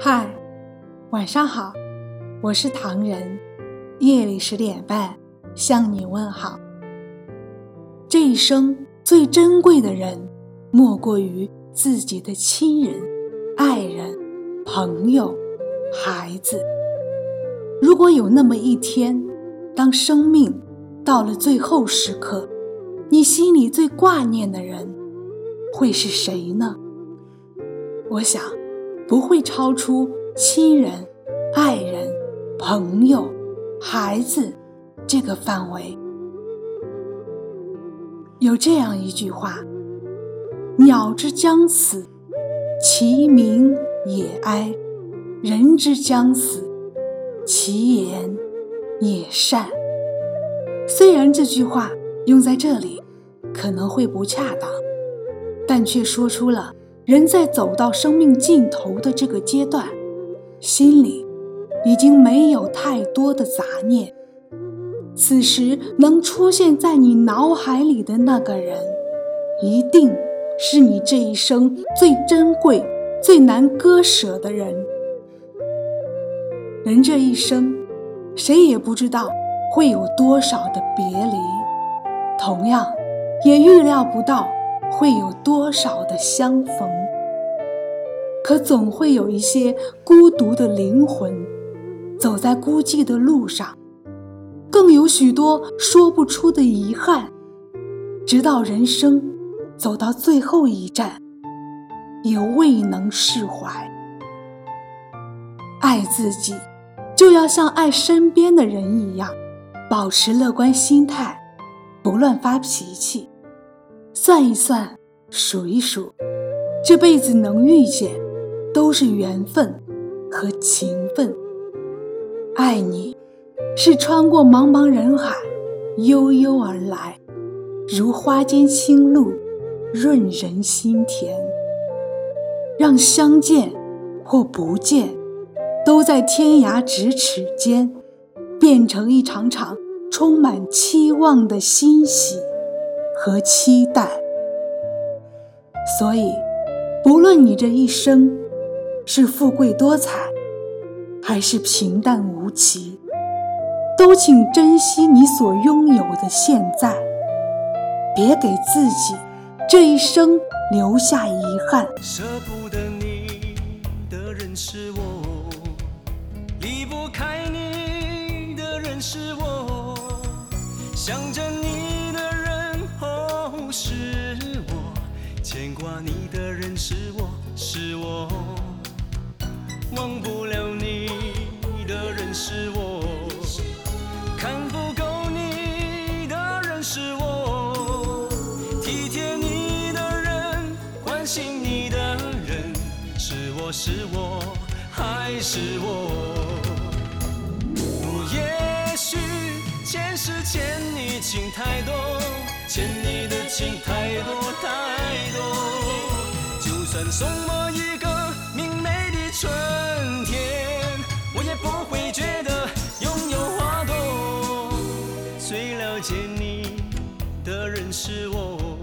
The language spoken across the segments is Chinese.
嗨，晚上好，我是唐人。夜里十点半向你问好。这一生最珍贵的人，莫过于自己的亲人、爱人、朋友、孩子。如果有那么一天，当生命到了最后时刻，你心里最挂念的人会是谁呢？我想，不会超出亲人、爱人、朋友、孩子这个范围。有这样一句话：“鸟之将死，其鸣也哀；人之将死。”其言也善。虽然这句话用在这里可能会不恰当，但却说出了人在走到生命尽头的这个阶段，心里已经没有太多的杂念。此时能出现在你脑海里的那个人，一定是你这一生最珍贵、最难割舍的人。人这一生，谁也不知道会有多少的别离，同样，也预料不到会有多少的相逢。可总会有一些孤独的灵魂，走在孤寂的路上，更有许多说不出的遗憾，直到人生走到最后一站，也未能释怀。爱自己。就要像爱身边的人一样，保持乐观心态，不乱发脾气。算一算，数一数，这辈子能遇见，都是缘分和情分。爱你，是穿过茫茫人海，悠悠而来，如花间清露，润人心田。让相见或不见。都在天涯咫尺间，变成一场场充满期望的欣喜和期待。所以，不论你这一生是富贵多彩，还是平淡无奇，都请珍惜你所拥有的现在，别给自己这一生留下遗憾。舍不得你的人是我。离不开你的人是我，想着你的人哦是我，牵挂你的人是我，忘不了你的人是我，看不够你的人是我，体贴你的人，关心你的人是我是我还是我。也许前世欠你情太多，欠你的情太多太多。就算送我一个明媚的春你的人是我，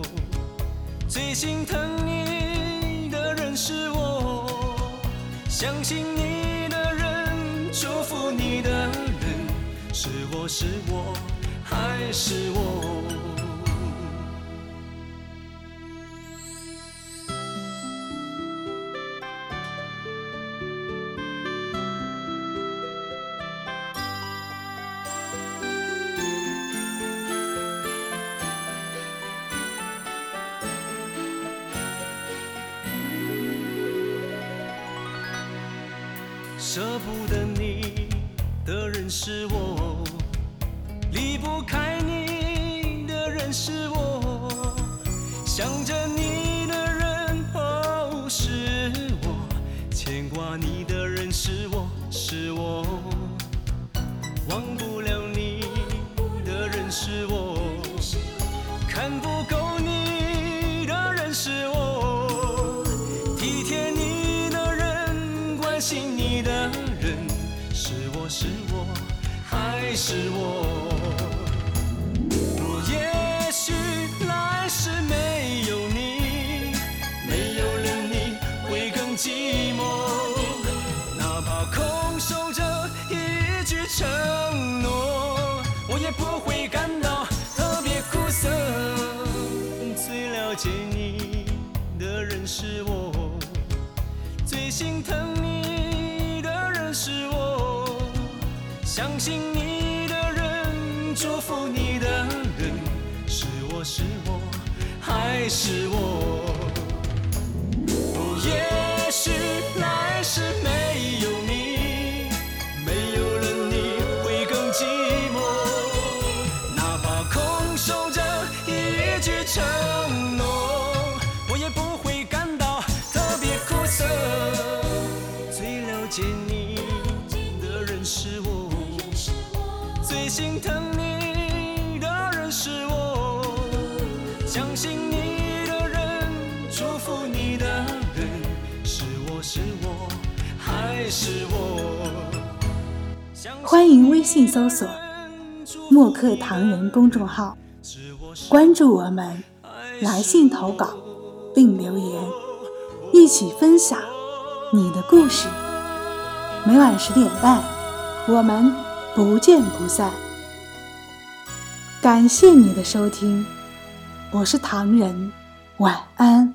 最心疼你的人是我，相信你的人，祝福你的人，是我是我。还是我舍不得你的人是我。离不开你的人是我，想着你的人哦是我，牵挂你的人是我是我，忘不了你的人是我，看不够是我。我也许来世没有你，没有了你会更寂寞。哪怕空守着一句承诺，我也不会感到特别苦涩。最了解你的人是我，最心疼你的人是我，相信你。祝福你的人，是我是我还是我？相信你的人，祝福你的人，是我是我还是我？欢迎微信搜索“墨客唐人”公众号，关注我们，来信投稿并留言，一起分享你的故事。每晚十点半，我们不见不散。感谢你的收听，我是唐人，晚安。